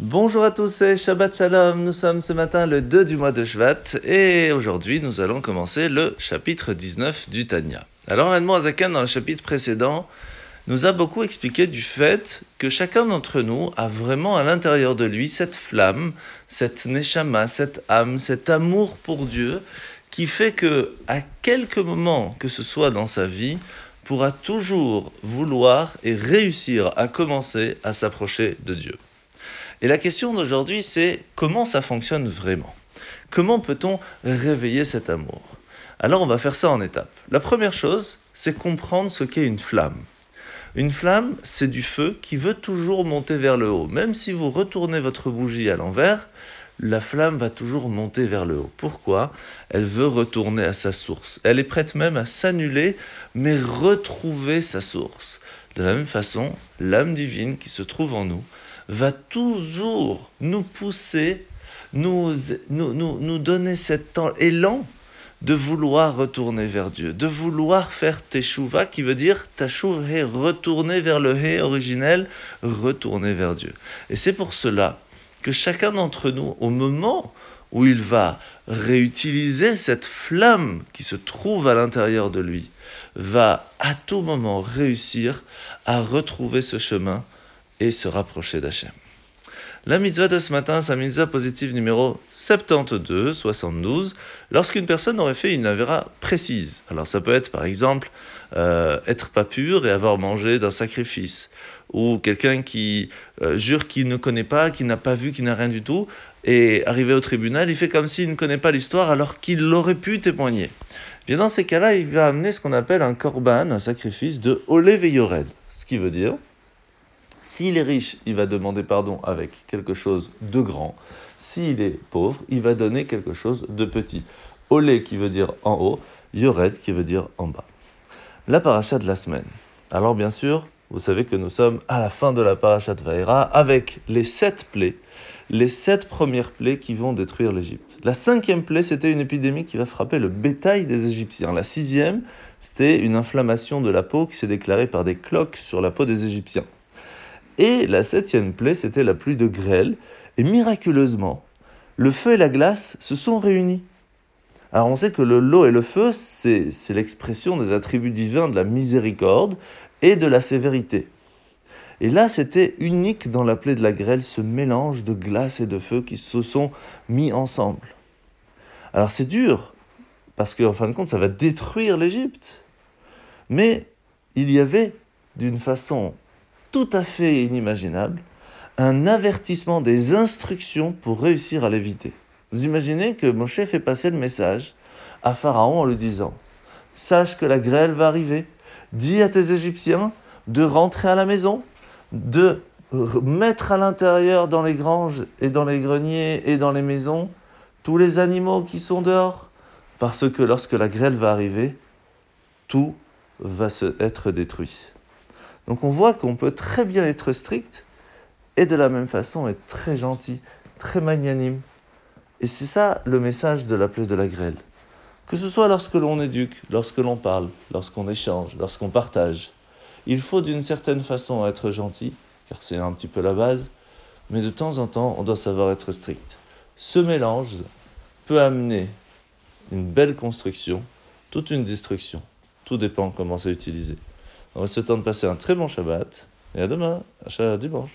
Bonjour à tous et Shabbat Shalom. Nous sommes ce matin le 2 du mois de Shvat et aujourd'hui nous allons commencer le chapitre 19 du Tanya. Alors l'Admo Azakan dans le chapitre précédent nous a beaucoup expliqué du fait que chacun d'entre nous a vraiment à l'intérieur de lui cette flamme, cette neshama, cette âme, cet amour pour Dieu qui fait que à quelques moments que ce soit dans sa vie, pourra toujours vouloir et réussir à commencer à s'approcher de Dieu. Et la question d'aujourd'hui, c'est comment ça fonctionne vraiment? Comment peut-on réveiller cet amour? Alors on va faire ça en étapes. La première chose, c'est comprendre ce qu'est une flamme. Une flamme, c'est du feu qui veut toujours monter vers le haut. Même si vous retournez votre bougie à l'envers, la flamme va toujours monter vers le haut. Pourquoi? Elle veut retourner à sa source. Elle est prête même à s'annuler, mais retrouver sa source. De la même façon, l'âme divine qui se trouve en nous, va toujours nous pousser, nous, nous, nous, donner cet élan de vouloir retourner vers Dieu, de vouloir faire teshuva, qui veut dire et retourner vers le hé originel, retourner vers Dieu. Et c'est pour cela que chacun d'entre nous, au moment où il va réutiliser cette flamme qui se trouve à l'intérieur de lui, va à tout moment réussir à retrouver ce chemin et se rapprocher d'Hachem. La mitzvah de ce matin, la mitzvah positive numéro 72, 72, lorsqu'une personne aurait fait une avéra précise. Alors ça peut être par exemple euh, être pas pur et avoir mangé d'un sacrifice, ou quelqu'un qui euh, jure qu'il ne connaît pas, qui n'a pas vu, qui n'a rien du tout, et arrivé au tribunal, il fait comme s'il ne connaît pas l'histoire alors qu'il aurait pu témoigner. Bien dans ces cas-là, il va amener ce qu'on appelle un korban, un sacrifice de Olev Yored, ce qui veut dire s'il est riche, il va demander pardon avec quelque chose de grand. S'il est pauvre, il va donner quelque chose de petit. Olé qui veut dire en haut, Yored qui veut dire en bas. La paracha de la semaine. Alors bien sûr, vous savez que nous sommes à la fin de la paracha de avec les sept plaies, les sept premières plaies qui vont détruire l'Égypte. La cinquième plaie, c'était une épidémie qui va frapper le bétail des Égyptiens. La sixième, c'était une inflammation de la peau qui s'est déclarée par des cloques sur la peau des Égyptiens. Et la septième plaie, c'était la pluie de grêle. Et miraculeusement, le feu et la glace se sont réunis. Alors on sait que le l'eau et le feu, c'est l'expression des attributs divins de la miséricorde et de la sévérité. Et là, c'était unique dans la plaie de la grêle, ce mélange de glace et de feu qui se sont mis ensemble. Alors c'est dur, parce qu'en fin de compte, ça va détruire l'Égypte. Mais il y avait, d'une façon tout à fait inimaginable, un avertissement des instructions pour réussir à l'éviter. Vous imaginez que Moshe fait passer le message à Pharaon en lui disant Sache que la grêle va arriver, dis à tes Égyptiens de rentrer à la maison, de mettre à l'intérieur dans les granges et dans les greniers et dans les maisons tous les animaux qui sont dehors, parce que lorsque la grêle va arriver, tout va se être détruit. Donc on voit qu'on peut très bien être strict et de la même façon être très gentil, très magnanime. Et c'est ça le message de la plaie de la grêle. Que ce soit lorsque l'on éduque, lorsque l'on parle, lorsqu'on échange, lorsqu'on partage, il faut d'une certaine façon être gentil, car c'est un petit peu la base, mais de temps en temps, on doit savoir être strict. Ce mélange peut amener une belle construction, toute une destruction. Tout dépend comment c'est utilisé. On va se temps de passer un très bon Shabbat et à demain, à dimanche.